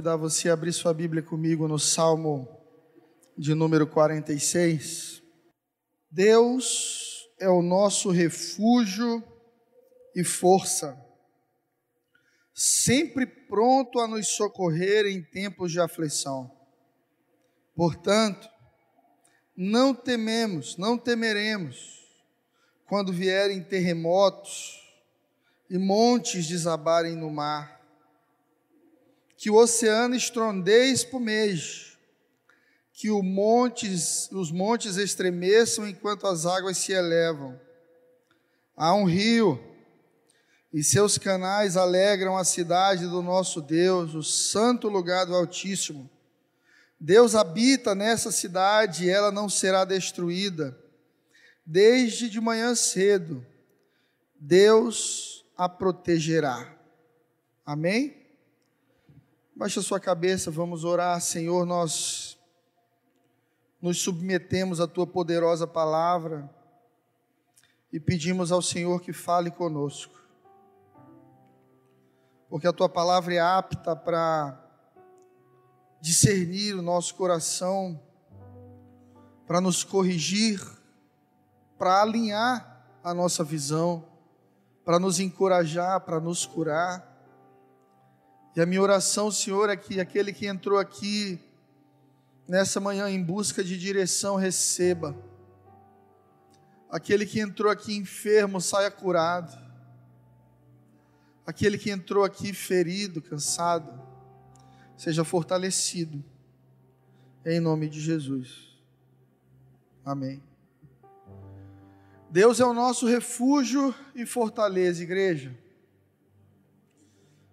convidar você a abrir sua Bíblia comigo no Salmo de número 46. Deus é o nosso refúgio e força, sempre pronto a nos socorrer em tempos de aflição. Portanto, não tememos, não temeremos quando vierem terremotos e montes desabarem no mar que o oceano estrondeie e espumeje, que montes, os montes estremeçam enquanto as águas se elevam. Há um rio, e seus canais alegram a cidade do nosso Deus, o santo lugar do Altíssimo. Deus habita nessa cidade e ela não será destruída. Desde de manhã cedo, Deus a protegerá. Amém? Baixa sua cabeça, vamos orar, Senhor. Nós nos submetemos à tua poderosa palavra e pedimos ao Senhor que fale conosco, porque a tua palavra é apta para discernir o nosso coração, para nos corrigir, para alinhar a nossa visão, para nos encorajar, para nos curar. E a minha oração, Senhor, é que aquele que entrou aqui nessa manhã em busca de direção receba. Aquele que entrou aqui enfermo saia curado. Aquele que entrou aqui ferido, cansado, seja fortalecido. Em nome de Jesus. Amém. Deus é o nosso refúgio e fortaleza, igreja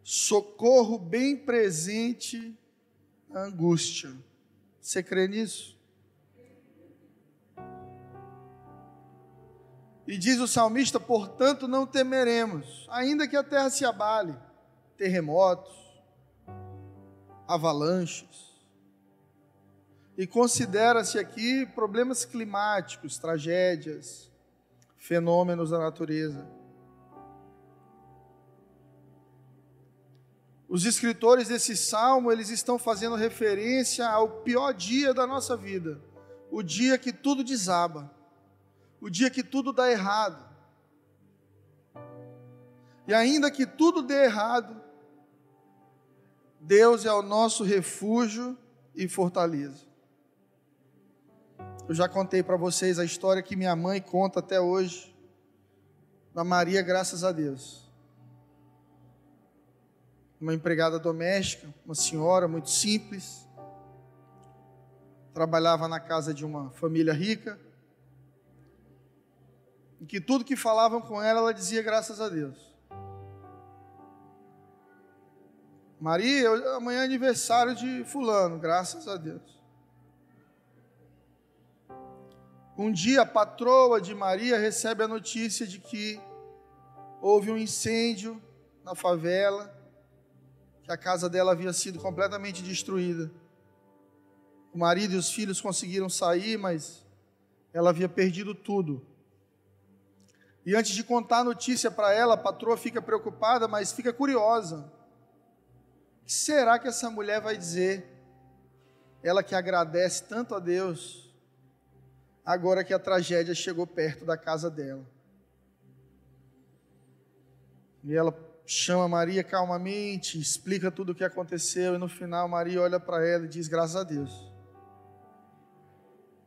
socorro bem presente na angústia. Você crê nisso? E diz o salmista: portanto, não temeremos, ainda que a terra se abale, terremotos, avalanches. E considera-se aqui problemas climáticos, tragédias, fenômenos da natureza. Os escritores desse salmo, eles estão fazendo referência ao pior dia da nossa vida, o dia que tudo desaba, o dia que tudo dá errado. E ainda que tudo dê errado, Deus é o nosso refúgio e fortaleza. Eu já contei para vocês a história que minha mãe conta até hoje, da Maria, graças a Deus uma empregada doméstica, uma senhora muito simples, trabalhava na casa de uma família rica, em que tudo que falavam com ela, ela dizia graças a Deus. Maria, amanhã é aniversário de fulano, graças a Deus. Um dia a patroa de Maria recebe a notícia de que houve um incêndio na favela que a casa dela havia sido completamente destruída. O marido e os filhos conseguiram sair, mas ela havia perdido tudo. E antes de contar a notícia para ela, a patroa fica preocupada, mas fica curiosa. O que será que essa mulher vai dizer? Ela que agradece tanto a Deus, agora que a tragédia chegou perto da casa dela. E ela chama Maria calmamente, explica tudo o que aconteceu e no final Maria olha para ela e diz: Graças a Deus.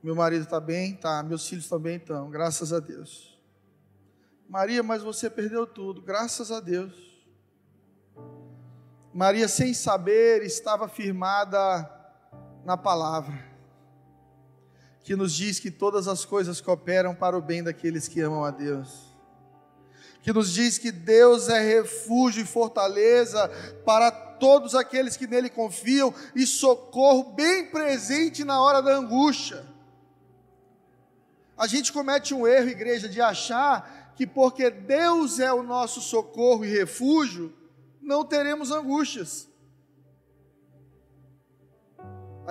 Meu marido está bem? Tá. Meus filhos também estão, graças a Deus. Maria, mas você perdeu tudo, graças a Deus. Maria, sem saber, estava firmada na palavra, que nos diz que todas as coisas cooperam para o bem daqueles que amam a Deus que nos diz que Deus é refúgio e fortaleza para todos aqueles que nele confiam e socorro bem presente na hora da angústia. A gente comete um erro, igreja, de achar que porque Deus é o nosso socorro e refúgio, não teremos angústias.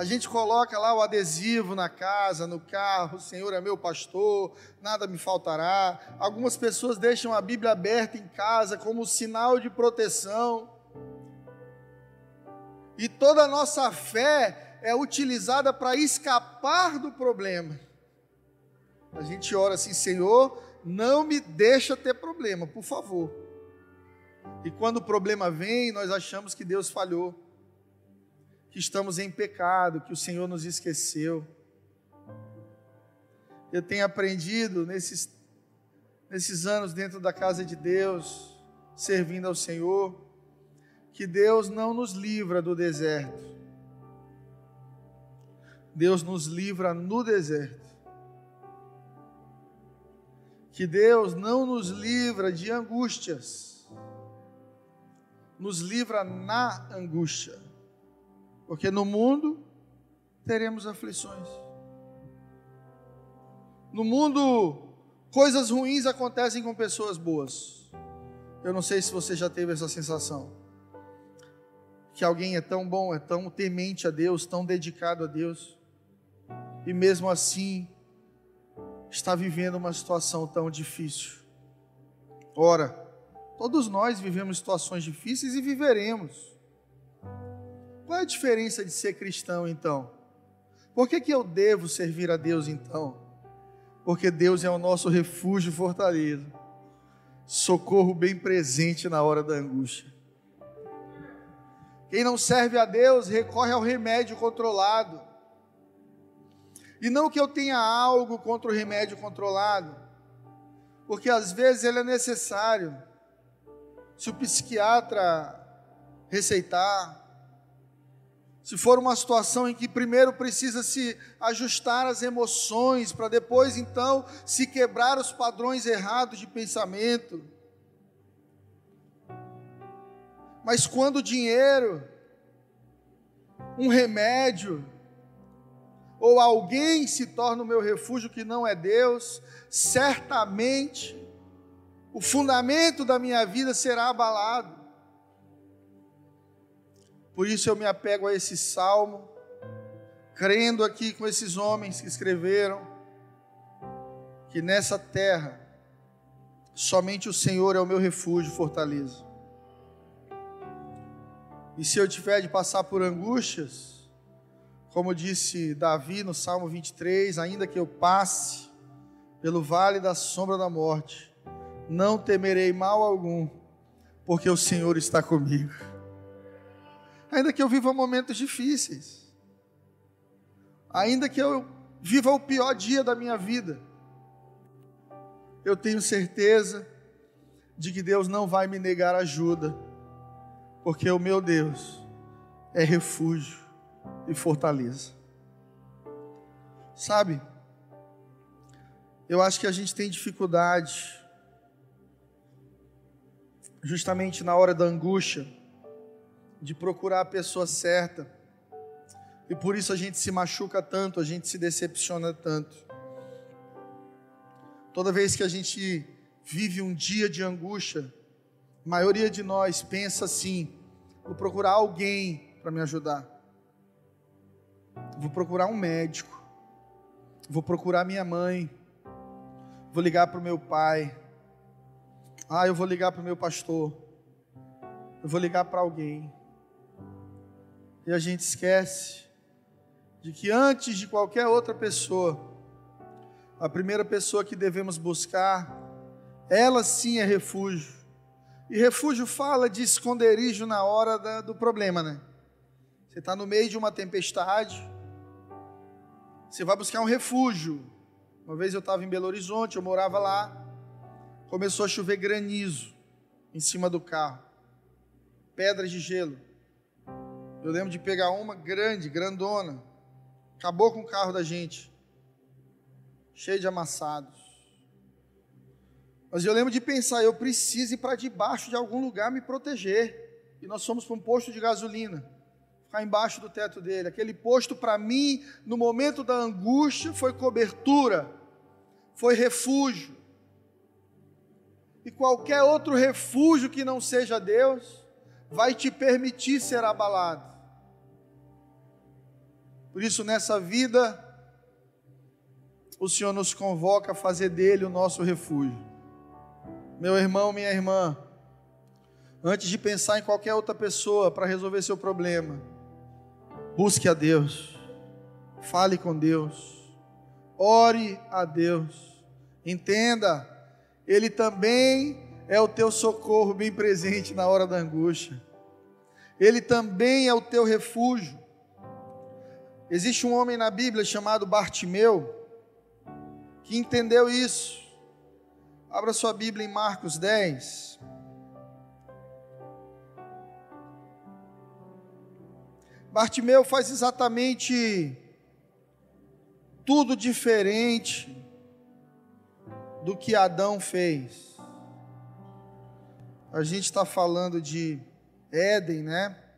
A gente coloca lá o adesivo na casa, no carro, o Senhor é meu pastor, nada me faltará. Algumas pessoas deixam a Bíblia aberta em casa como sinal de proteção. E toda a nossa fé é utilizada para escapar do problema. A gente ora assim, Senhor, não me deixa ter problema, por favor. E quando o problema vem, nós achamos que Deus falhou, que estamos em pecado, que o Senhor nos esqueceu. Eu tenho aprendido nesses, nesses anos dentro da casa de Deus, servindo ao Senhor, que Deus não nos livra do deserto. Deus nos livra no deserto que Deus não nos livra de angústias, nos livra na angústia, porque no mundo teremos aflições. No mundo, coisas ruins acontecem com pessoas boas. Eu não sei se você já teve essa sensação. Que alguém é tão bom, é tão temente a Deus, tão dedicado a Deus, e mesmo assim está vivendo uma situação tão difícil. Ora, todos nós vivemos situações difíceis e viveremos. Qual é a diferença de ser cristão então? Por que, que eu devo servir a Deus então? Porque Deus é o nosso refúgio fortaleza, socorro bem presente na hora da angústia. Quem não serve a Deus recorre ao remédio controlado e não que eu tenha algo contra o remédio controlado, porque às vezes ele é necessário. Se o psiquiatra receitar, se for uma situação em que primeiro precisa se ajustar as emoções, para depois então se quebrar os padrões errados de pensamento. Mas quando o dinheiro, um remédio, ou alguém se torna o meu refúgio que não é Deus, certamente o fundamento da minha vida será abalado. Por isso eu me apego a esse salmo, crendo aqui com esses homens que escreveram, que nessa terra somente o Senhor é o meu refúgio, fortaleza. E se eu tiver de passar por angústias, como disse Davi no Salmo 23, ainda que eu passe pelo vale da sombra da morte, não temerei mal algum, porque o Senhor está comigo. Ainda que eu viva momentos difíceis, ainda que eu viva o pior dia da minha vida, eu tenho certeza de que Deus não vai me negar ajuda, porque o meu Deus é refúgio e fortaleza. Sabe, eu acho que a gente tem dificuldade, justamente na hora da angústia, de procurar a pessoa certa, e por isso a gente se machuca tanto, a gente se decepciona tanto. Toda vez que a gente vive um dia de angústia, a maioria de nós pensa assim: vou procurar alguém para me ajudar. Vou procurar um médico, vou procurar minha mãe, vou ligar para o meu pai, ah, eu vou ligar para o meu pastor, eu vou ligar para alguém. E a gente esquece de que antes de qualquer outra pessoa, a primeira pessoa que devemos buscar, ela sim é refúgio. E refúgio fala de esconderijo na hora da, do problema, né? Você está no meio de uma tempestade, você vai buscar um refúgio. Uma vez eu estava em Belo Horizonte, eu morava lá. Começou a chover granizo em cima do carro, pedras de gelo. Eu lembro de pegar uma grande, grandona, acabou com o carro da gente, cheio de amassados. Mas eu lembro de pensar, eu preciso ir para debaixo de algum lugar me proteger. E nós fomos para um posto de gasolina ficar embaixo do teto dele. Aquele posto para mim, no momento da angústia, foi cobertura, foi refúgio. E qualquer outro refúgio que não seja Deus, vai te permitir ser abalado. Por isso, nessa vida, o Senhor nos convoca a fazer dele o nosso refúgio. Meu irmão, minha irmã, antes de pensar em qualquer outra pessoa para resolver seu problema, Busque a Deus, fale com Deus, ore a Deus, entenda, Ele também é o teu socorro bem presente na hora da angústia, Ele também é o teu refúgio. Existe um homem na Bíblia chamado Bartimeu, que entendeu isso. Abra sua Bíblia em Marcos 10. Bartimeu faz exatamente tudo diferente do que Adão fez. A gente está falando de Éden, né?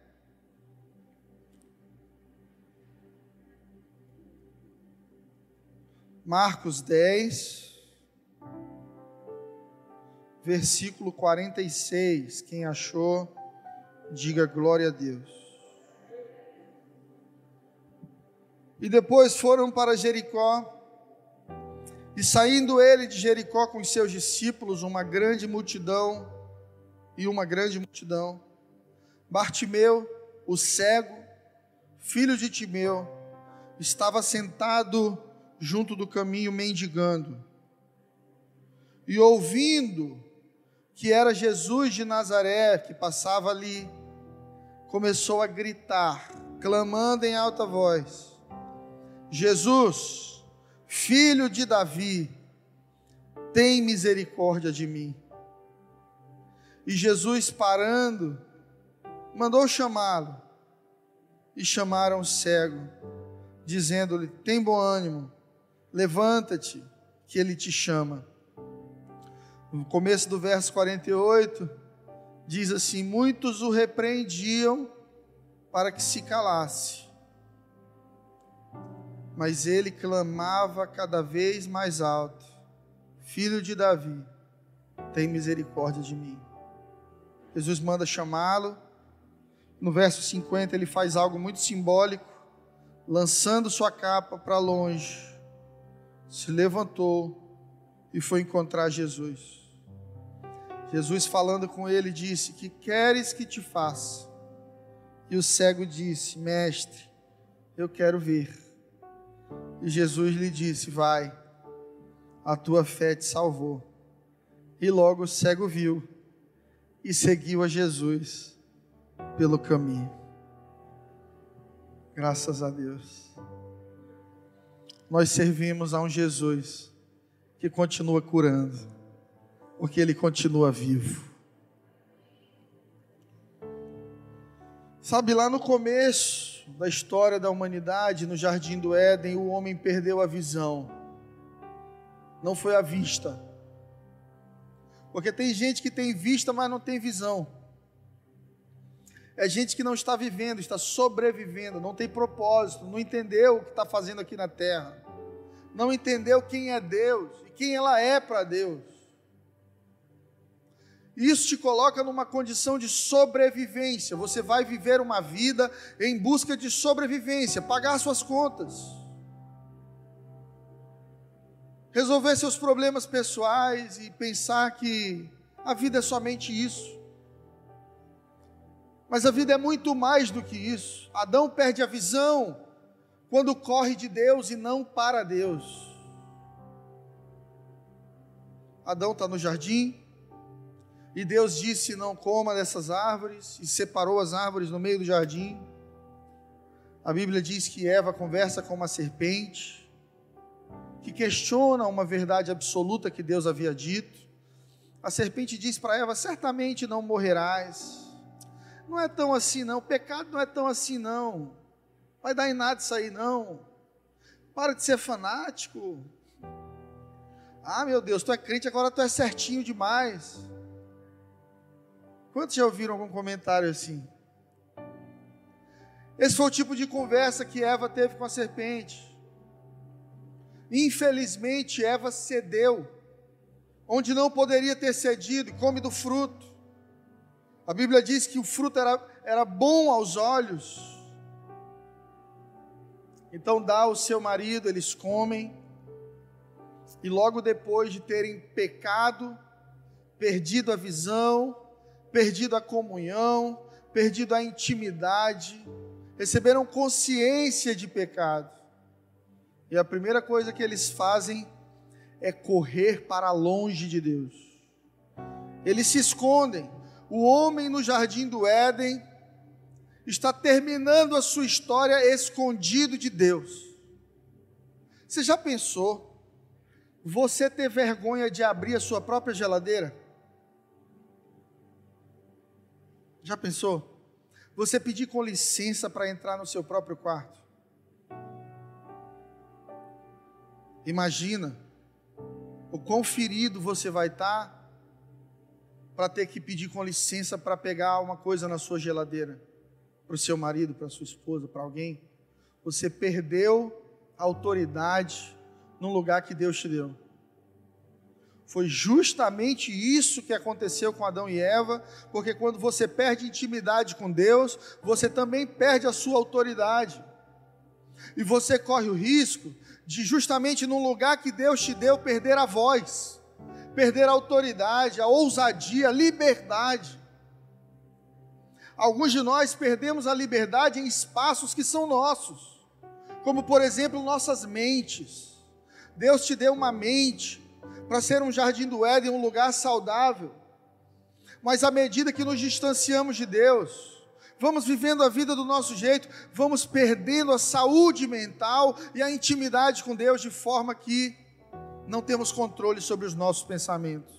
Marcos 10, versículo 46. Quem achou, diga glória a Deus. E depois foram para Jericó. E saindo ele de Jericó com os seus discípulos, uma grande multidão, e uma grande multidão, Bartimeu, o cego, filho de Timeu, estava sentado junto do caminho mendigando. E ouvindo que era Jesus de Nazaré que passava ali, começou a gritar, clamando em alta voz: Jesus, filho de Davi, tem misericórdia de mim. E Jesus, parando, mandou chamá-lo. E chamaram o cego, dizendo-lhe: Tem bom ânimo, levanta-te, que ele te chama. No começo do verso 48, diz assim: Muitos o repreendiam para que se calasse mas ele clamava cada vez mais alto: Filho de Davi, tem misericórdia de mim. Jesus manda chamá-lo. No verso 50, ele faz algo muito simbólico, lançando sua capa para longe, se levantou e foi encontrar Jesus. Jesus, falando com ele, disse: Que queres que te faça? E o cego disse: Mestre, eu quero ver. E Jesus lhe disse: Vai, a tua fé te salvou. E logo o cego viu e seguiu a Jesus pelo caminho. Graças a Deus. Nós servimos a um Jesus que continua curando, porque ele continua vivo. Sabe, lá no começo, da história da humanidade, no jardim do Éden, o homem perdeu a visão. Não foi a vista. Porque tem gente que tem vista, mas não tem visão. É gente que não está vivendo, está sobrevivendo, não tem propósito, não entendeu o que está fazendo aqui na terra, não entendeu quem é Deus e quem ela é para Deus. Isso te coloca numa condição de sobrevivência. Você vai viver uma vida em busca de sobrevivência, pagar suas contas, resolver seus problemas pessoais e pensar que a vida é somente isso. Mas a vida é muito mais do que isso. Adão perde a visão quando corre de Deus e não para Deus. Adão está no jardim, e Deus disse: Não coma dessas árvores, e separou as árvores no meio do jardim. A Bíblia diz que Eva conversa com uma serpente, que questiona uma verdade absoluta que Deus havia dito. A serpente diz para Eva: Certamente não morrerás. Não é tão assim, não. Pecado não é tão assim, não. Vai dar em nada isso aí, não. Para de ser fanático. Ah, meu Deus, tu é crente, agora tu é certinho demais. Quantos já ouviram algum comentário assim? Esse foi o tipo de conversa que Eva teve com a serpente. Infelizmente, Eva cedeu, onde não poderia ter cedido, e come do fruto. A Bíblia diz que o fruto era, era bom aos olhos. Então dá ao seu marido, eles comem, e logo depois de terem pecado, perdido a visão, perdido a comunhão, perdido a intimidade, receberam consciência de pecado. E a primeira coisa que eles fazem é correr para longe de Deus. Eles se escondem. O homem no jardim do Éden está terminando a sua história escondido de Deus. Você já pensou você ter vergonha de abrir a sua própria geladeira? Já pensou? Você pedir com licença para entrar no seu próprio quarto? Imagina o quão ferido você vai estar para ter que pedir com licença para pegar uma coisa na sua geladeira, para o seu marido, para sua esposa, para alguém. Você perdeu a autoridade no lugar que Deus te deu. Foi justamente isso que aconteceu com Adão e Eva, porque quando você perde intimidade com Deus, você também perde a sua autoridade. E você corre o risco de justamente num lugar que Deus te deu perder a voz, perder a autoridade, a ousadia, a liberdade. Alguns de nós perdemos a liberdade em espaços que são nossos, como por exemplo nossas mentes. Deus te deu uma mente para ser um jardim do Éden, um lugar saudável. Mas à medida que nos distanciamos de Deus, vamos vivendo a vida do nosso jeito, vamos perdendo a saúde mental e a intimidade com Deus de forma que não temos controle sobre os nossos pensamentos.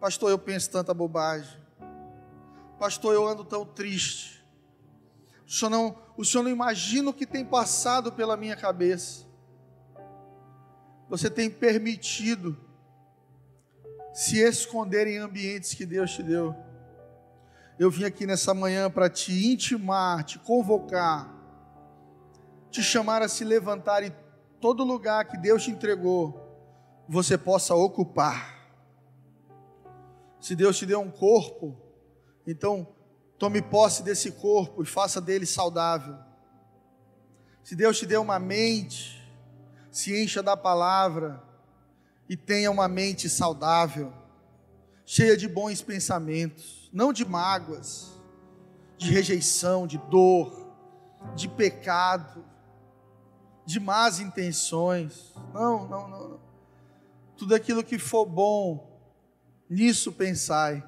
Pastor, eu penso tanta bobagem. Pastor, eu ando tão triste. O senhor não, o senhor não imagina o que tem passado pela minha cabeça. Você tem permitido se esconder em ambientes que Deus te deu eu vim aqui nessa manhã para te intimar, te convocar, te chamar a se levantar e todo lugar que Deus te entregou, você possa ocupar. Se Deus te deu um corpo, então tome posse desse corpo e faça dele saudável. Se Deus te deu uma mente, se encha da palavra e tenha uma mente saudável, cheia de bons pensamentos não de mágoas, de rejeição, de dor, de pecado, de más intenções. Não, não, não. não. Tudo aquilo que for bom, nisso pensai.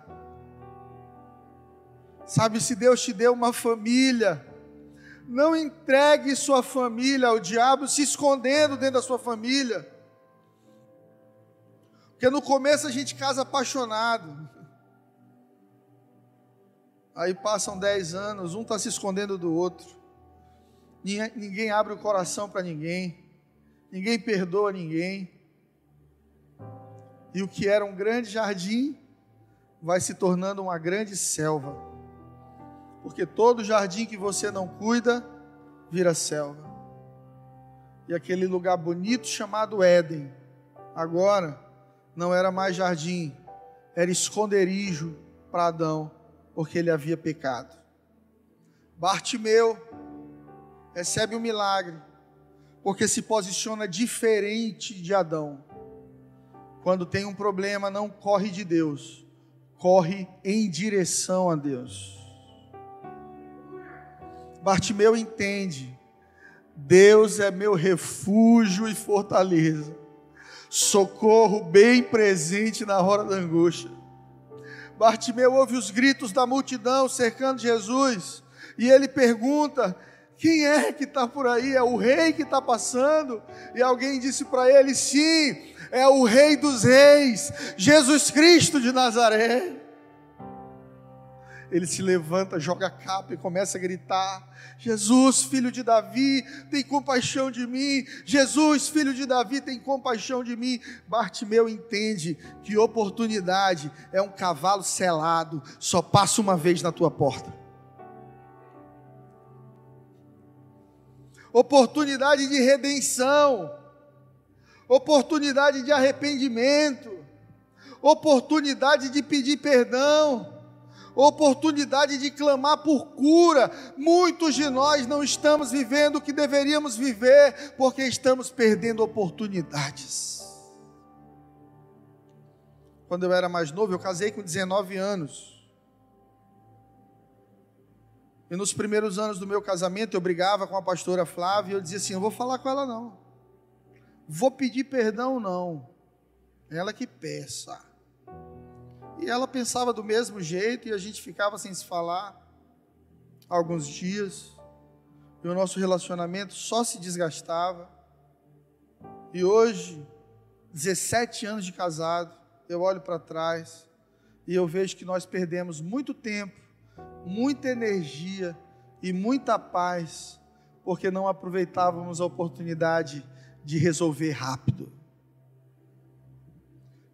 Sabe, se Deus te deu uma família, não entregue sua família ao diabo se escondendo dentro da sua família. Porque no começo a gente casa apaixonado. Aí passam dez anos, um está se escondendo do outro. Ninguém abre o coração para ninguém. Ninguém perdoa ninguém. E o que era um grande jardim vai se tornando uma grande selva. Porque todo jardim que você não cuida vira selva. E aquele lugar bonito chamado Éden, agora não era mais jardim, era esconderijo para Adão porque ele havia pecado. Bartimeu recebe um milagre, porque se posiciona diferente de Adão. Quando tem um problema, não corre de Deus, corre em direção a Deus. Bartimeu entende, Deus é meu refúgio e fortaleza, socorro bem presente na hora da angústia. Bartimeu ouve os gritos da multidão cercando Jesus e ele pergunta: quem é que está por aí? É o rei que está passando? E alguém disse para ele: sim, é o rei dos reis, Jesus Cristo de Nazaré. Ele se levanta, joga a capa e começa a gritar: Jesus, filho de Davi, tem compaixão de mim. Jesus, filho de Davi, tem compaixão de mim. Bartimeu entende que oportunidade é um cavalo selado, só passa uma vez na tua porta. Oportunidade de redenção, oportunidade de arrependimento, oportunidade de pedir perdão oportunidade de clamar por cura. Muitos de nós não estamos vivendo o que deveríamos viver porque estamos perdendo oportunidades. Quando eu era mais novo, eu casei com 19 anos. E nos primeiros anos do meu casamento, eu brigava com a pastora Flávia e eu dizia assim: eu vou falar com ela não. Vou pedir perdão não. Ela que peça. E ela pensava do mesmo jeito e a gente ficava sem se falar alguns dias. E o nosso relacionamento só se desgastava. E hoje, 17 anos de casado, eu olho para trás e eu vejo que nós perdemos muito tempo muita energia e muita paz, porque não aproveitávamos a oportunidade de resolver rápido.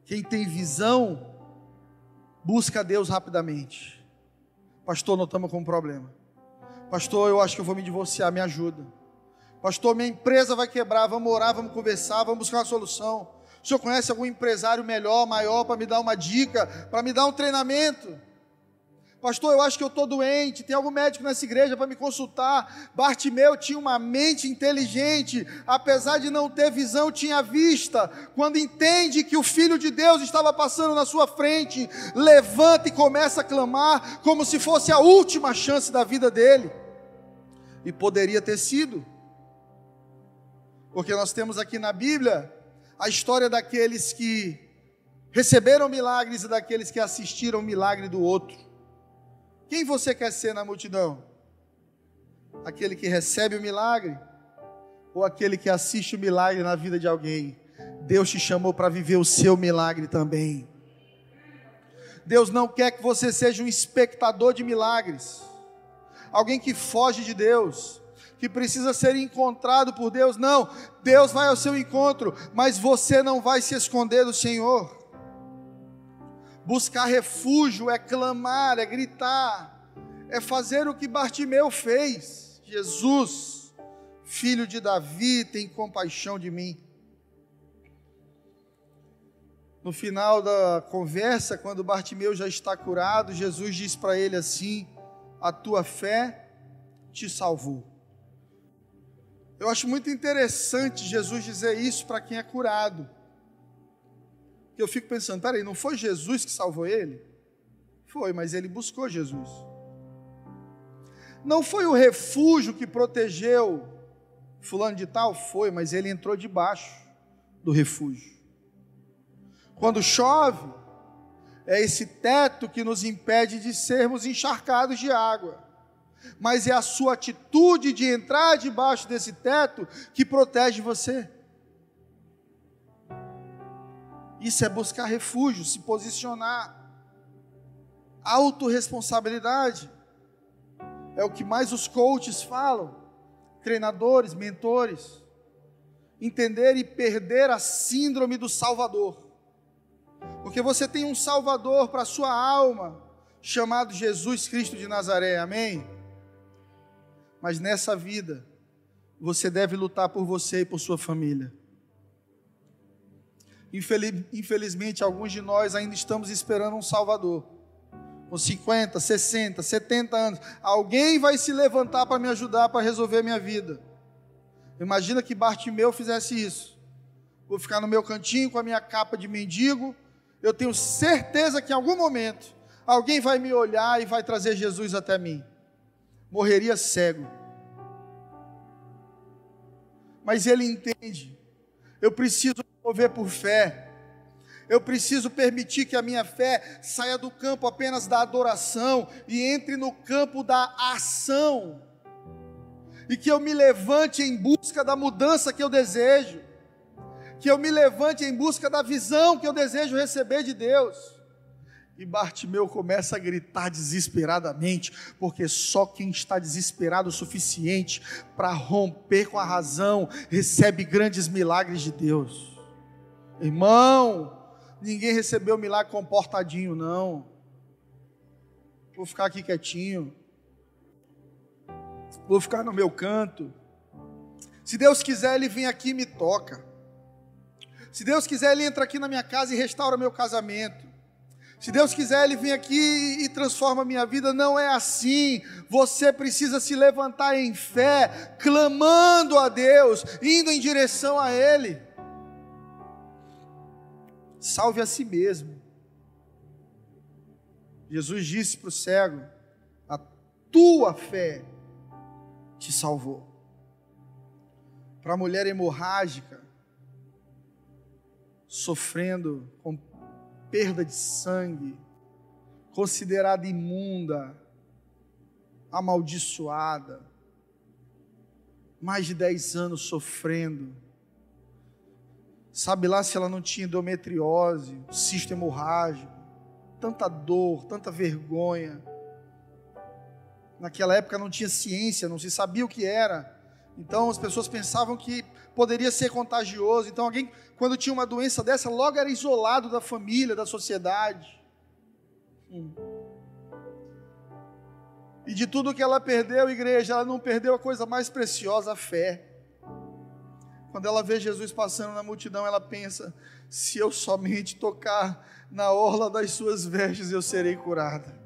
Quem tem visão, busca Deus rapidamente. Pastor, nós estamos com um problema. Pastor, eu acho que eu vou me divorciar, me ajuda. Pastor, minha empresa vai quebrar, vamos orar, vamos conversar, vamos buscar uma solução. O senhor conhece algum empresário melhor, maior, para me dar uma dica, para me dar um treinamento? Pastor, eu acho que eu estou doente. Tem algum médico nessa igreja para me consultar? Bartimeu tinha uma mente inteligente, apesar de não ter visão, tinha vista. Quando entende que o Filho de Deus estava passando na sua frente, levanta e começa a clamar, como se fosse a última chance da vida dele. E poderia ter sido, porque nós temos aqui na Bíblia a história daqueles que receberam milagres e daqueles que assistiram o milagre do outro. Quem você quer ser na multidão? Aquele que recebe o milagre ou aquele que assiste o milagre na vida de alguém? Deus te chamou para viver o seu milagre também. Deus não quer que você seja um espectador de milagres, alguém que foge de Deus, que precisa ser encontrado por Deus. Não, Deus vai ao seu encontro, mas você não vai se esconder do Senhor. Buscar refúgio é clamar, é gritar, é fazer o que Bartimeu fez. Jesus, filho de Davi, tem compaixão de mim. No final da conversa, quando Bartimeu já está curado, Jesus diz para ele assim: A tua fé te salvou. Eu acho muito interessante Jesus dizer isso para quem é curado eu fico pensando, peraí, não foi Jesus que salvou ele? Foi, mas ele buscou Jesus. Não foi o refúgio que protegeu fulano de tal? Foi, mas ele entrou debaixo do refúgio. Quando chove, é esse teto que nos impede de sermos encharcados de água. Mas é a sua atitude de entrar debaixo desse teto que protege você. Isso é buscar refúgio, se posicionar. Autoresponsabilidade. É o que mais os coaches falam, treinadores, mentores. Entender e perder a síndrome do Salvador. Porque você tem um Salvador para a sua alma, chamado Jesus Cristo de Nazaré, amém? Mas nessa vida, você deve lutar por você e por sua família. Infelizmente, alguns de nós ainda estamos esperando um Salvador. Com 50, 60, 70 anos. Alguém vai se levantar para me ajudar para resolver minha vida. Imagina que Bartimeu fizesse isso. Vou ficar no meu cantinho com a minha capa de mendigo. Eu tenho certeza que em algum momento alguém vai me olhar e vai trazer Jesus até mim. Morreria cego. Mas ele entende. Eu preciso mover por fé. Eu preciso permitir que a minha fé saia do campo apenas da adoração e entre no campo da ação. E que eu me levante em busca da mudança que eu desejo. Que eu me levante em busca da visão que eu desejo receber de Deus. E Bartimeu começa a gritar desesperadamente, porque só quem está desesperado o suficiente para romper com a razão recebe grandes milagres de Deus. Irmão, ninguém recebeu milagre comportadinho, não. Vou ficar aqui quietinho. Vou ficar no meu canto. Se Deus quiser, Ele vem aqui e me toca. Se Deus quiser, Ele entra aqui na minha casa e restaura meu casamento. Se Deus quiser, Ele vem aqui e transforma a minha vida. Não é assim. Você precisa se levantar em fé, clamando a Deus, indo em direção a Ele salve a si mesmo. Jesus disse para o cego: a tua fé te salvou. Para a mulher hemorrágica, sofrendo com perda de sangue, considerada imunda, amaldiçoada, mais de 10 anos sofrendo. Sabe lá se ela não tinha endometriose, cisto hemorrágico, tanta dor, tanta vergonha. Naquela época não tinha ciência, não se sabia o que era. Então as pessoas pensavam que poderia ser contagioso. Então alguém, quando tinha uma doença dessa, logo era isolado da família, da sociedade. Hum. E de tudo que ela perdeu, igreja, ela não perdeu a coisa mais preciosa, a fé. Quando ela vê Jesus passando na multidão, ela pensa: se eu somente tocar na orla das suas vestes, eu serei curada.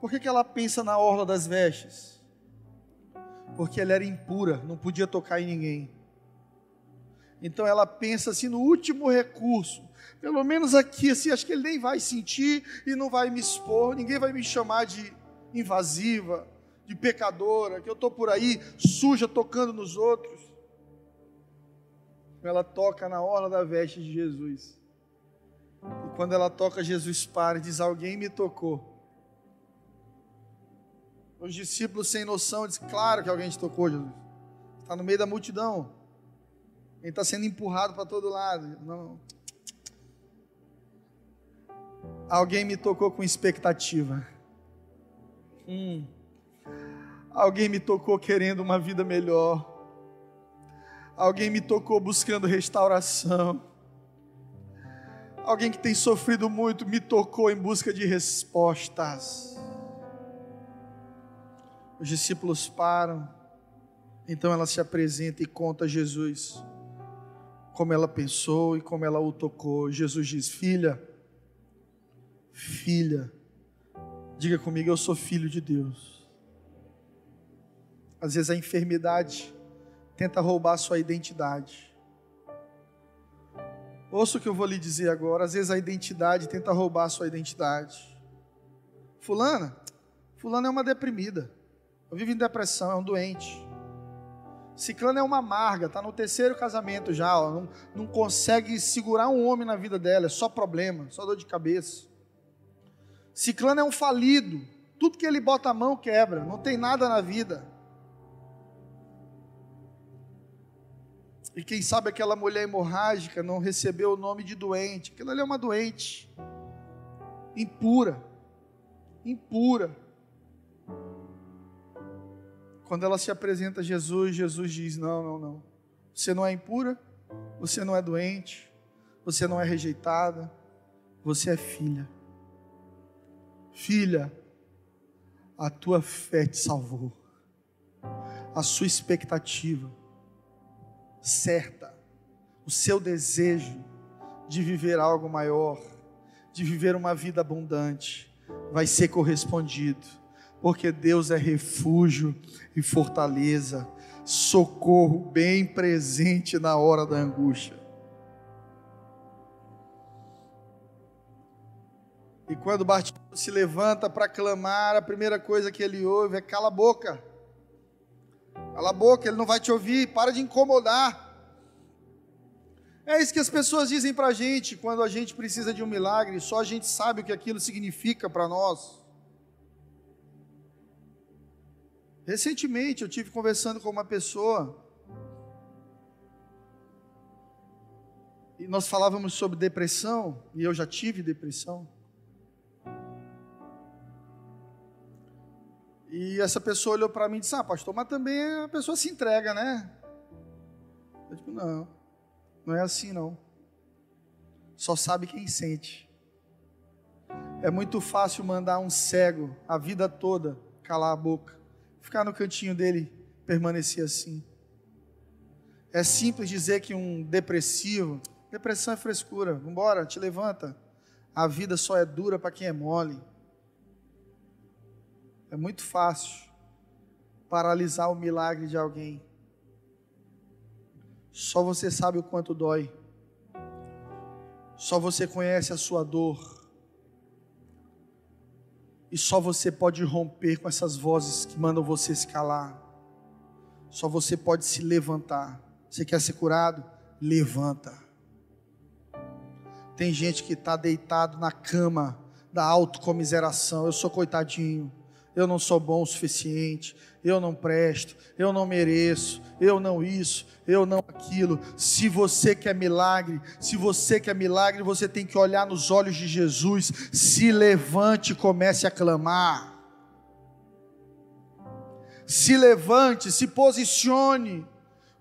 Por que, que ela pensa na orla das vestes? Porque ela era impura, não podia tocar em ninguém. Então ela pensa assim no último recurso. Pelo menos aqui, assim, acho que ele nem vai sentir e não vai me expor, ninguém vai me chamar de invasiva, de pecadora, que eu estou por aí suja tocando nos outros. Ela toca na orla da veste de Jesus. E quando ela toca, Jesus para e diz: Alguém me tocou. Os discípulos, sem noção, dizem: Claro que alguém te tocou, Jesus. Está no meio da multidão. Ele está sendo empurrado para todo lado. Não. Alguém me tocou com expectativa. Hum. Alguém me tocou querendo uma vida melhor. Alguém me tocou buscando restauração. Alguém que tem sofrido muito me tocou em busca de respostas. Os discípulos param. Então ela se apresenta e conta a Jesus como ela pensou e como ela o tocou. Jesus diz: Filha, filha, diga comigo, eu sou filho de Deus. Às vezes a enfermidade tenta roubar a sua identidade. Ouça o que eu vou lhe dizer agora. Às vezes a identidade tenta roubar a sua identidade. Fulana, fulana é uma deprimida. Vive em depressão, é um doente. Ciclano é uma amarga, está no terceiro casamento já, ó, não, não consegue segurar um homem na vida dela, é só problema, só dor de cabeça. Ciclano é um falido, tudo que ele bota a mão quebra, não tem nada na vida. E quem sabe aquela mulher hemorrágica não recebeu o nome de doente, aquilo ali é uma doente, impura, impura. Quando ela se apresenta a Jesus, Jesus diz: Não, não, não. Você não é impura, você não é doente, você não é rejeitada, você é filha. Filha, a tua fé te salvou. A sua expectativa certa, o seu desejo de viver algo maior, de viver uma vida abundante, vai ser correspondido porque Deus é refúgio e fortaleza, socorro bem presente na hora da angústia. E quando Bartimeu se levanta para clamar, a primeira coisa que ele ouve é: cala a boca, cala a boca, ele não vai te ouvir, para de incomodar. É isso que as pessoas dizem para a gente quando a gente precisa de um milagre, só a gente sabe o que aquilo significa para nós. Recentemente eu tive conversando com uma pessoa e nós falávamos sobre depressão e eu já tive depressão. E essa pessoa olhou para mim e disse: Ah, pastor, mas também a pessoa se entrega, né? Eu digo: Não, não é assim não. Só sabe quem sente. É muito fácil mandar um cego a vida toda calar a boca ficar no cantinho dele, permanecer assim. É simples dizer que um depressivo, depressão é frescura, vamos embora, te levanta. A vida só é dura para quem é mole. É muito fácil paralisar o milagre de alguém. Só você sabe o quanto dói. Só você conhece a sua dor. E só você pode romper com essas vozes que mandam você se calar. Só você pode se levantar. Você quer ser curado? Levanta. Tem gente que está deitado na cama da autocomiseração. Eu sou coitadinho. Eu não sou bom o suficiente. Eu não presto. Eu não mereço. Eu não isso. Eu não aquilo. Se você quer milagre, se você quer milagre, você tem que olhar nos olhos de Jesus. Se levante e comece a clamar se levante, se posicione.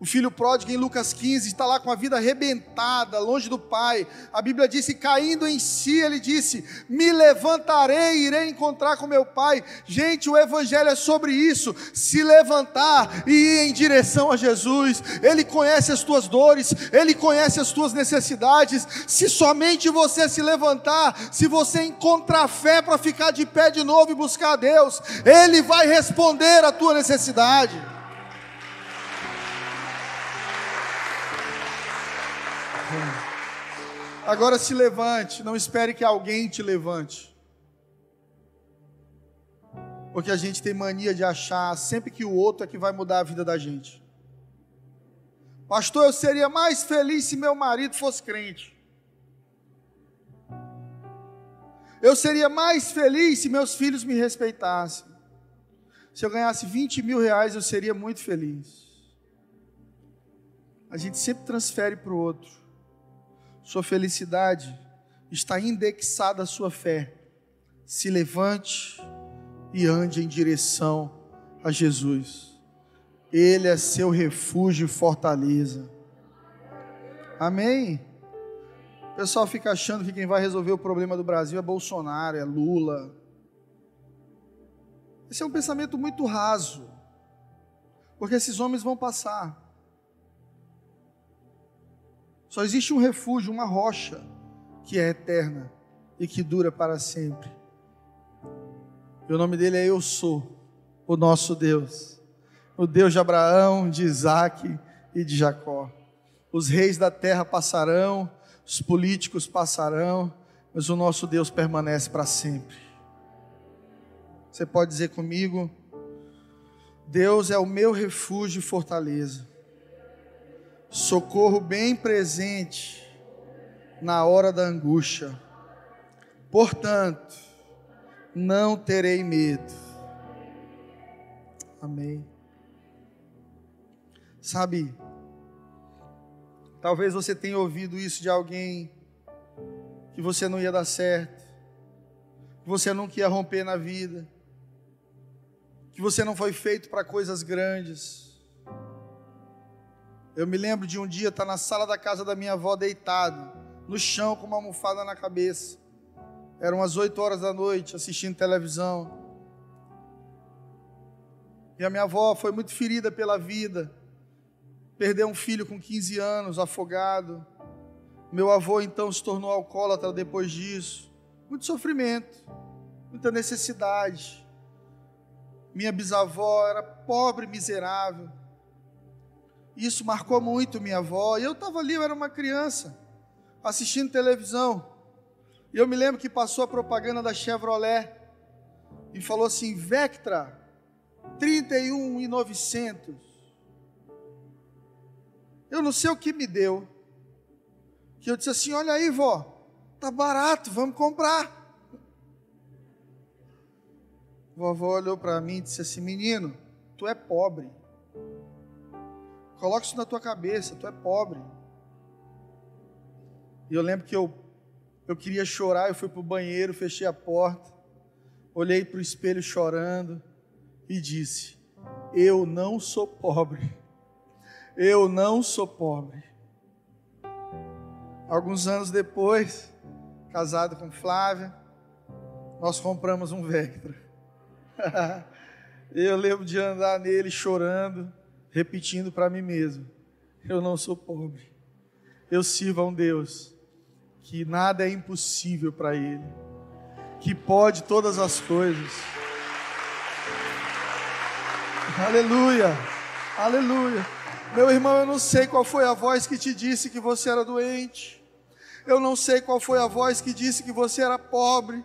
O filho pródigo em Lucas 15 está lá com a vida arrebentada, longe do pai. A Bíblia disse: caindo em si, ele disse: Me levantarei e irei encontrar com meu pai. Gente, o Evangelho é sobre isso: se levantar e ir em direção a Jesus. Ele conhece as tuas dores, ele conhece as tuas necessidades. Se somente você se levantar, se você encontrar fé para ficar de pé de novo e buscar a Deus, ele vai responder a tua necessidade. Agora se levante, não espere que alguém te levante. Porque a gente tem mania de achar sempre que o outro é que vai mudar a vida da gente. Pastor, eu seria mais feliz se meu marido fosse crente. Eu seria mais feliz se meus filhos me respeitassem. Se eu ganhasse 20 mil reais, eu seria muito feliz. A gente sempre transfere para o outro. Sua felicidade está indexada à sua fé. Se levante e ande em direção a Jesus. Ele é seu refúgio e fortaleza. Amém? O pessoal fica achando que quem vai resolver o problema do Brasil é Bolsonaro, é Lula. Esse é um pensamento muito raso, porque esses homens vão passar. Só existe um refúgio, uma rocha, que é eterna e que dura para sempre. E o nome dele é Eu Sou, o nosso Deus, o Deus de Abraão, de Isaac e de Jacó. Os reis da terra passarão, os políticos passarão, mas o nosso Deus permanece para sempre. Você pode dizer comigo: Deus é o meu refúgio e fortaleza socorro bem presente na hora da angústia. Portanto, não terei medo. Amém. Sabe, talvez você tenha ouvido isso de alguém que você não ia dar certo, que você nunca ia romper na vida, que você não foi feito para coisas grandes eu me lembro de um dia estar na sala da casa da minha avó deitado, no chão com uma almofada na cabeça. Eram as 8 horas da noite, assistindo televisão. E a minha avó foi muito ferida pela vida. Perdeu um filho com 15 anos, afogado. Meu avô então se tornou alcoólatra depois disso. Muito sofrimento, muita necessidade. Minha bisavó era pobre, miserável. Isso marcou muito minha avó. E eu estava ali, eu era uma criança, assistindo televisão. E eu me lembro que passou a propaganda da Chevrolet e falou assim: Vectra, 31,900. Eu não sei o que me deu. Que eu disse assim: Olha aí, vó, tá barato, vamos comprar. Vovó olhou para mim e disse assim: Menino, tu é pobre. Coloca isso na tua cabeça, tu é pobre. E eu lembro que eu, eu queria chorar, eu fui para o banheiro, fechei a porta, olhei para o espelho chorando e disse: Eu não sou pobre. Eu não sou pobre. Alguns anos depois, casado com Flávia, nós compramos um Vectra. eu lembro de andar nele chorando repetindo para mim mesmo: eu não sou pobre. Eu sirvo a um Deus que nada é impossível para Ele, que pode todas as coisas. Aleluia, aleluia. Meu irmão, eu não sei qual foi a voz que te disse que você era doente. Eu não sei qual foi a voz que disse que você era pobre.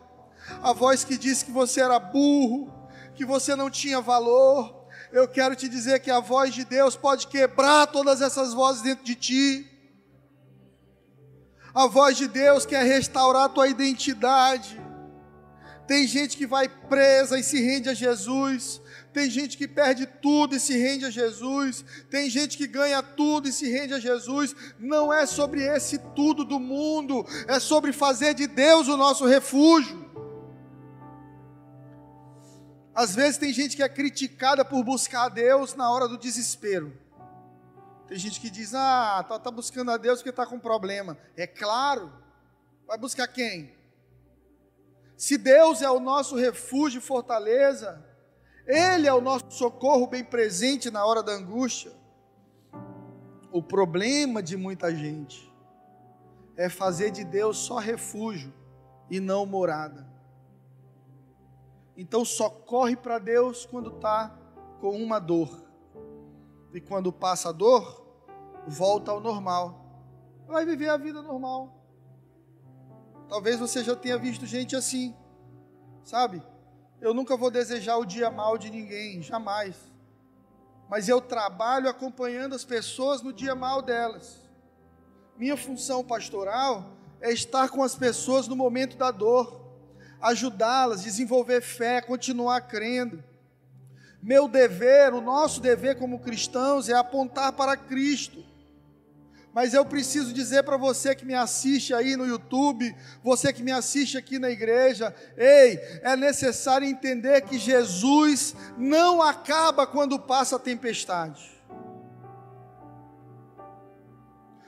a voz que disse que você era burro, que você não tinha valor. Eu quero te dizer que a voz de Deus pode quebrar todas essas vozes dentro de ti. A voz de Deus quer restaurar a tua identidade. Tem gente que vai presa e se rende a Jesus. Tem gente que perde tudo e se rende a Jesus. Tem gente que ganha tudo e se rende a Jesus. Não é sobre esse tudo do mundo, é sobre fazer de Deus o nosso refúgio. Às vezes tem gente que é criticada por buscar a Deus na hora do desespero. Tem gente que diz: Ah, tá, tá buscando a Deus porque está com problema. É claro. Vai buscar quem? Se Deus é o nosso refúgio e fortaleza, Ele é o nosso socorro bem presente na hora da angústia. O problema de muita gente é fazer de Deus só refúgio e não morada. Então só corre para Deus quando está com uma dor. E quando passa a dor, volta ao normal. Vai viver a vida normal. Talvez você já tenha visto gente assim, sabe? Eu nunca vou desejar o dia mal de ninguém, jamais. Mas eu trabalho acompanhando as pessoas no dia mal delas. Minha função pastoral é estar com as pessoas no momento da dor, ajudá-las, desenvolver fé, continuar crendo. Meu dever, o nosso dever como cristãos é apontar para Cristo mas eu preciso dizer para você que me assiste aí no YouTube, você que me assiste aqui na igreja, ei, é necessário entender que Jesus não acaba quando passa a tempestade.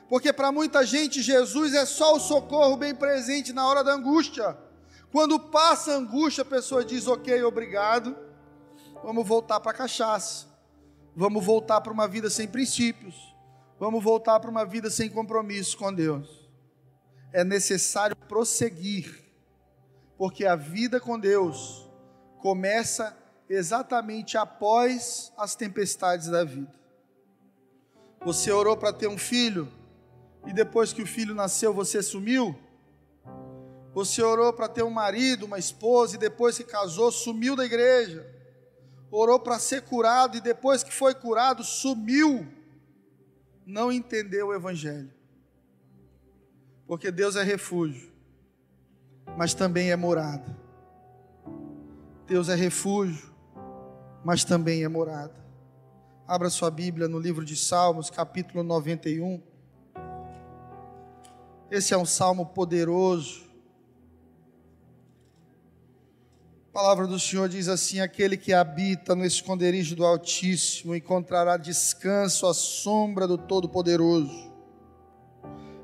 Porque para muita gente Jesus é só o socorro bem presente na hora da angústia. Quando passa a angústia, a pessoa diz: Ok, obrigado, vamos voltar para a cachaça, vamos voltar para uma vida sem princípios Vamos voltar para uma vida sem compromisso com Deus. É necessário prosseguir, porque a vida com Deus começa exatamente após as tempestades da vida. Você orou para ter um filho e depois que o filho nasceu você sumiu? Você orou para ter um marido, uma esposa e depois que casou sumiu da igreja? Orou para ser curado e depois que foi curado sumiu? não entendeu o Evangelho. Porque Deus é refúgio, mas também é morada. Deus é refúgio, mas também é morada. Abra sua Bíblia no livro de Salmos, capítulo 91. Esse é um salmo poderoso A palavra do Senhor diz assim: aquele que habita no esconderijo do Altíssimo encontrará descanso à sombra do Todo-Poderoso.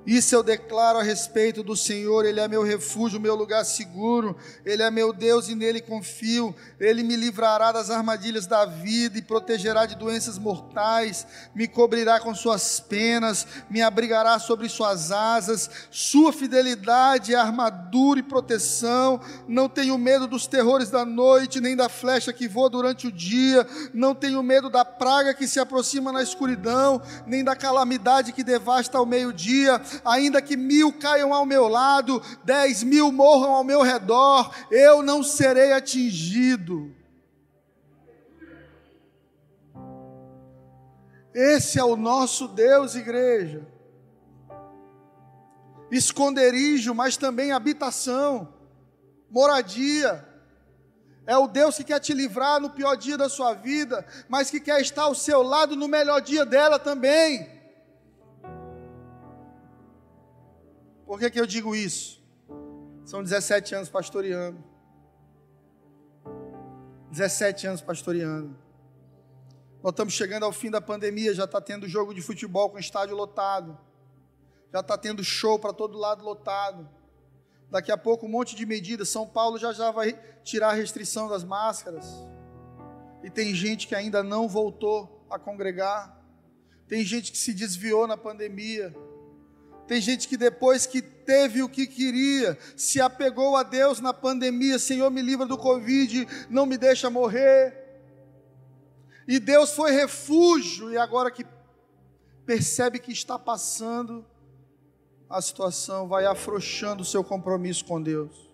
Isso eu declaro a respeito do Senhor, Ele é meu refúgio, meu lugar seguro, Ele é meu Deus e nele confio, Ele me livrará das armadilhas da vida e protegerá de doenças mortais, me cobrirá com Suas penas, me abrigará sobre Suas asas, Sua fidelidade é armadura e proteção, não tenho medo dos terrores da noite, nem da flecha que voa durante o dia, não tenho medo da praga que se aproxima na escuridão, nem da calamidade que devasta ao meio-dia ainda que mil caiam ao meu lado, dez mil morram ao meu redor, eu não serei atingido. Esse é o nosso Deus, igreja. Esconderijo, mas também habitação, moradia. É o Deus que quer te livrar no pior dia da sua vida, mas que quer estar ao seu lado no melhor dia dela também. Por que, que eu digo isso? São 17 anos pastoreando. 17 anos pastoreando. Nós estamos chegando ao fim da pandemia, já está tendo jogo de futebol com estádio lotado. Já está tendo show para todo lado lotado. Daqui a pouco um monte de medidas. São Paulo já já vai tirar a restrição das máscaras. E tem gente que ainda não voltou a congregar. Tem gente que se desviou na pandemia. Tem gente que depois que teve o que queria, se apegou a Deus na pandemia, Senhor, me livra do Covid, não me deixa morrer. E Deus foi refúgio, e agora que percebe que está passando, a situação vai afrouxando o seu compromisso com Deus.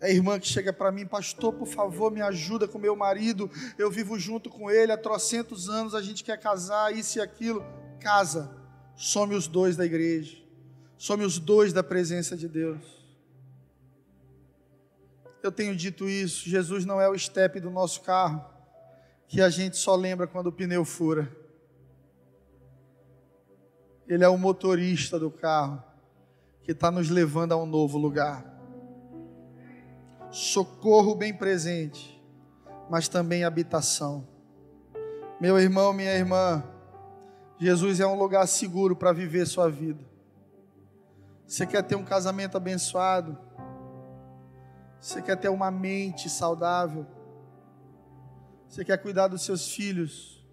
É a irmã que chega para mim, pastor, por favor, me ajuda com meu marido. Eu vivo junto com ele há trocentos anos, a gente quer casar, isso e aquilo. Casa, some os dois da igreja, some os dois da presença de Deus. Eu tenho dito isso, Jesus não é o estepe do nosso carro, que a gente só lembra quando o pneu fura. Ele é o motorista do carro, que está nos levando a um novo lugar socorro bem presente, mas também habitação. Meu irmão, minha irmã, Jesus é um lugar seguro para viver sua vida. Você quer ter um casamento abençoado? Você quer ter uma mente saudável? Você quer cuidar dos seus filhos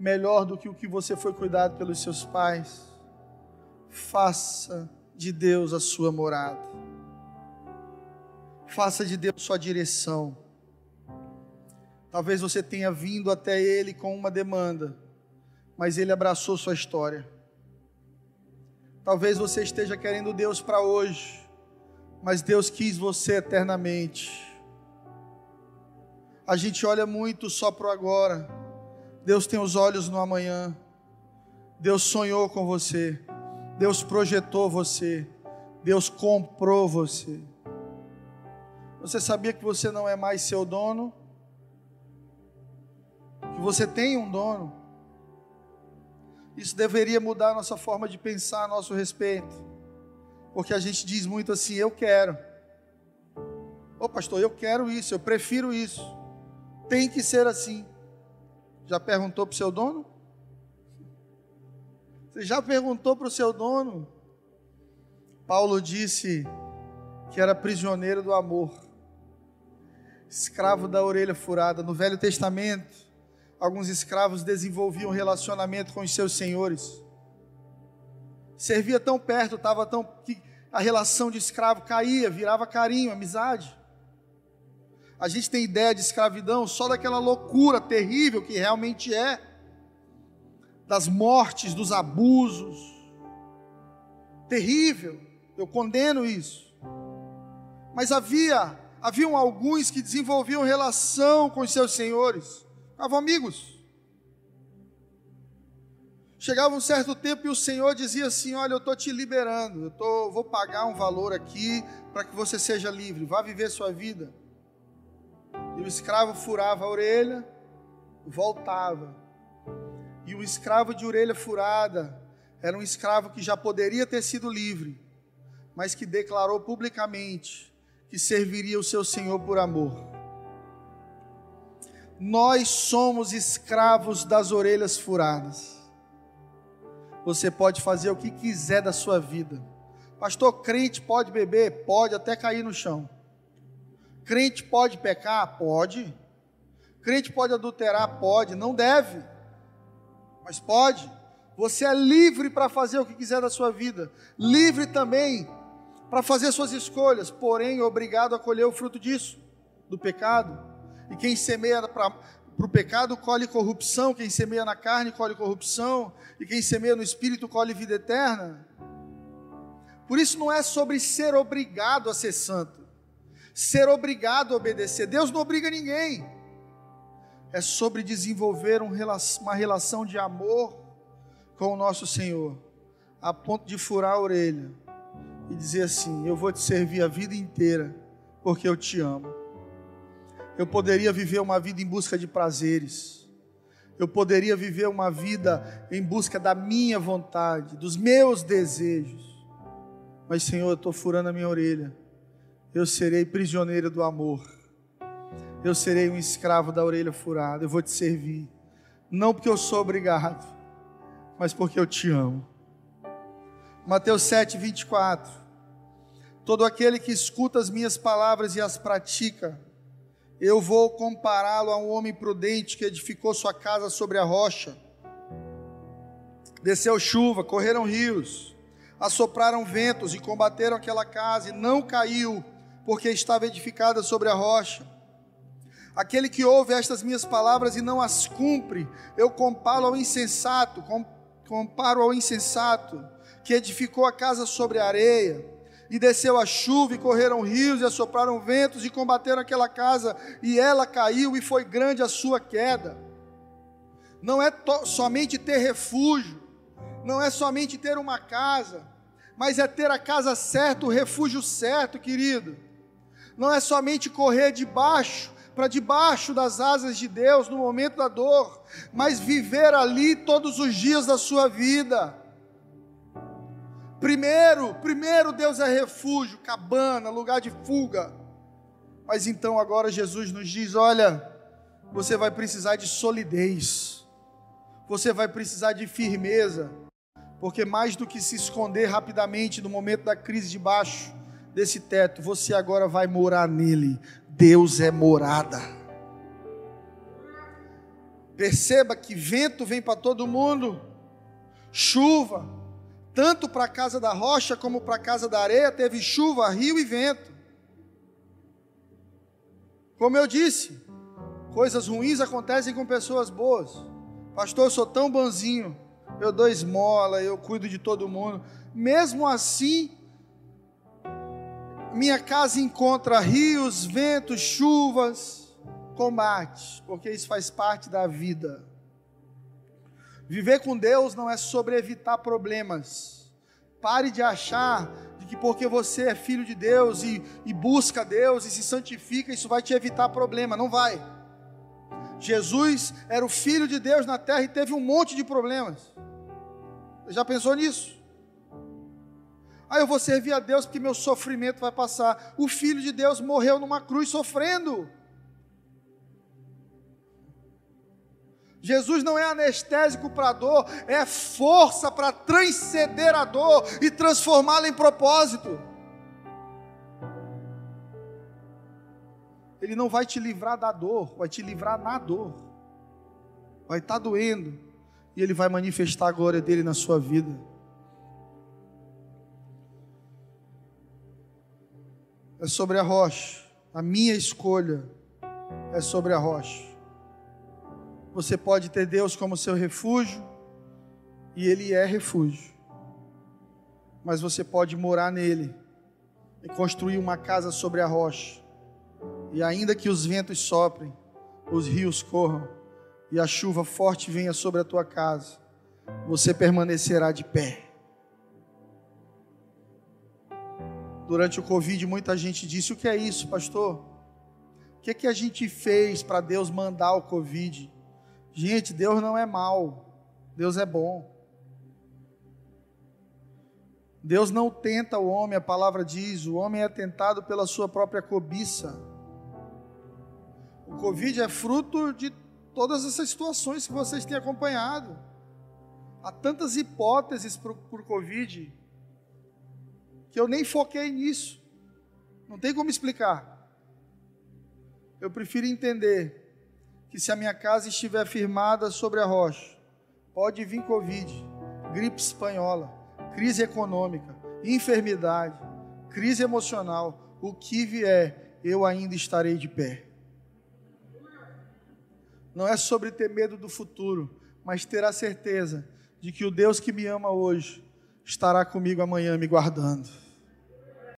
melhor do que o que você foi cuidado pelos seus pais? Faça de Deus a sua morada. Faça de Deus sua direção. Talvez você tenha vindo até Ele com uma demanda, mas Ele abraçou sua história. Talvez você esteja querendo Deus para hoje, mas Deus quis você eternamente. A gente olha muito só para o agora. Deus tem os olhos no amanhã. Deus sonhou com você. Deus projetou você. Deus comprou você. Você sabia que você não é mais seu dono? Que você tem um dono? Isso deveria mudar a nossa forma de pensar a nosso respeito. Porque a gente diz muito assim: eu quero. Ô pastor, eu quero isso, eu prefiro isso. Tem que ser assim. Já perguntou para o seu dono? Você já perguntou para o seu dono? Paulo disse que era prisioneiro do amor escravo da orelha furada. No Velho Testamento, alguns escravos desenvolviam relacionamento com os seus senhores. Servia tão perto, estava tão que a relação de escravo caía, virava carinho, amizade. A gente tem ideia de escravidão só daquela loucura terrível que realmente é, das mortes, dos abusos. Terrível, eu condeno isso. Mas havia haviam alguns que desenvolviam relação com os seus senhores, ficavam amigos. Chegava um certo tempo e o Senhor dizia assim: Olha, eu estou te liberando, eu tô, vou pagar um valor aqui para que você seja livre, vá viver sua vida. E o escravo furava a orelha, voltava. E o escravo de orelha furada era um escravo que já poderia ter sido livre, mas que declarou publicamente que serviria o seu Senhor por amor. Nós somos escravos das orelhas furadas. Você pode fazer o que quiser da sua vida. Pastor, crente pode beber? Pode, até cair no chão. Crente pode pecar? Pode. Crente pode adulterar? Pode. Não deve, mas pode. Você é livre para fazer o que quiser da sua vida. Livre também para fazer suas escolhas, porém obrigado a colher o fruto disso, do pecado. E quem semeia para o pecado colhe corrupção, quem semeia na carne colhe corrupção, e quem semeia no espírito colhe vida eterna. Por isso não é sobre ser obrigado a ser santo, ser obrigado a obedecer. Deus não obriga ninguém. É sobre desenvolver uma relação de amor com o nosso Senhor, a ponto de furar a orelha e dizer assim: Eu vou te servir a vida inteira, porque eu te amo. Eu poderia viver uma vida em busca de prazeres, eu poderia viver uma vida em busca da minha vontade, dos meus desejos, mas Senhor, eu estou furando a minha orelha, eu serei prisioneiro do amor, eu serei um escravo da orelha furada, eu vou te servir, não porque eu sou obrigado, mas porque eu te amo. Mateus 7, 24. Todo aquele que escuta as minhas palavras e as pratica, eu vou compará-lo a um homem prudente que edificou sua casa sobre a rocha. Desceu chuva, correram rios, assopraram ventos e combateram aquela casa, e não caiu, porque estava edificada sobre a rocha. Aquele que ouve estas minhas palavras e não as cumpre, eu comparo ao insensato, comparo ao insensato que edificou a casa sobre a areia. E desceu a chuva, e correram rios, e assopraram ventos, e combateram aquela casa, e ela caiu, e foi grande a sua queda. Não é somente ter refúgio, não é somente ter uma casa, mas é ter a casa certa, o refúgio certo, querido. Não é somente correr debaixo, para debaixo das asas de Deus no momento da dor, mas viver ali todos os dias da sua vida. Primeiro, primeiro Deus é refúgio, cabana, lugar de fuga. Mas então agora Jesus nos diz: olha, você vai precisar de solidez, você vai precisar de firmeza, porque mais do que se esconder rapidamente no momento da crise de baixo desse teto, você agora vai morar nele. Deus é morada. Perceba que vento vem para todo mundo, chuva, tanto para a casa da rocha como para a casa da areia, teve chuva, rio e vento. Como eu disse, coisas ruins acontecem com pessoas boas. Pastor, eu sou tão bonzinho, eu dou esmola, eu cuido de todo mundo. Mesmo assim, minha casa encontra rios, ventos, chuvas, combates, porque isso faz parte da vida. Viver com Deus não é sobre evitar problemas. Pare de achar de que porque você é filho de Deus e, e busca Deus e se santifica, isso vai te evitar problema. Não vai. Jesus era o filho de Deus na terra e teve um monte de problemas. Você já pensou nisso? Ah, eu vou servir a Deus porque meu sofrimento vai passar. O filho de Deus morreu numa cruz sofrendo. Jesus não é anestésico para a dor, é força para transcender a dor e transformá-la em propósito. Ele não vai te livrar da dor, vai te livrar na dor. Vai estar tá doendo e ele vai manifestar a glória dele na sua vida. É sobre a rocha. A minha escolha é sobre a rocha. Você pode ter Deus como seu refúgio, e Ele é refúgio. Mas você pode morar nele e construir uma casa sobre a rocha. E ainda que os ventos soprem, os rios corram e a chuva forte venha sobre a tua casa, você permanecerá de pé. Durante o Covid, muita gente disse: O que é isso, pastor? O que é que a gente fez para Deus mandar o Covid? Gente, Deus não é mal, Deus é bom. Deus não tenta o homem, a palavra diz, o homem é tentado pela sua própria cobiça. O Covid é fruto de todas essas situações que vocês têm acompanhado. Há tantas hipóteses o Covid que eu nem foquei nisso. Não tem como explicar. Eu prefiro entender que se a minha casa estiver firmada sobre a rocha, pode vir Covid, gripe espanhola, crise econômica, enfermidade, crise emocional, o que vier, eu ainda estarei de pé. Não é sobre ter medo do futuro, mas ter a certeza de que o Deus que me ama hoje estará comigo amanhã me guardando.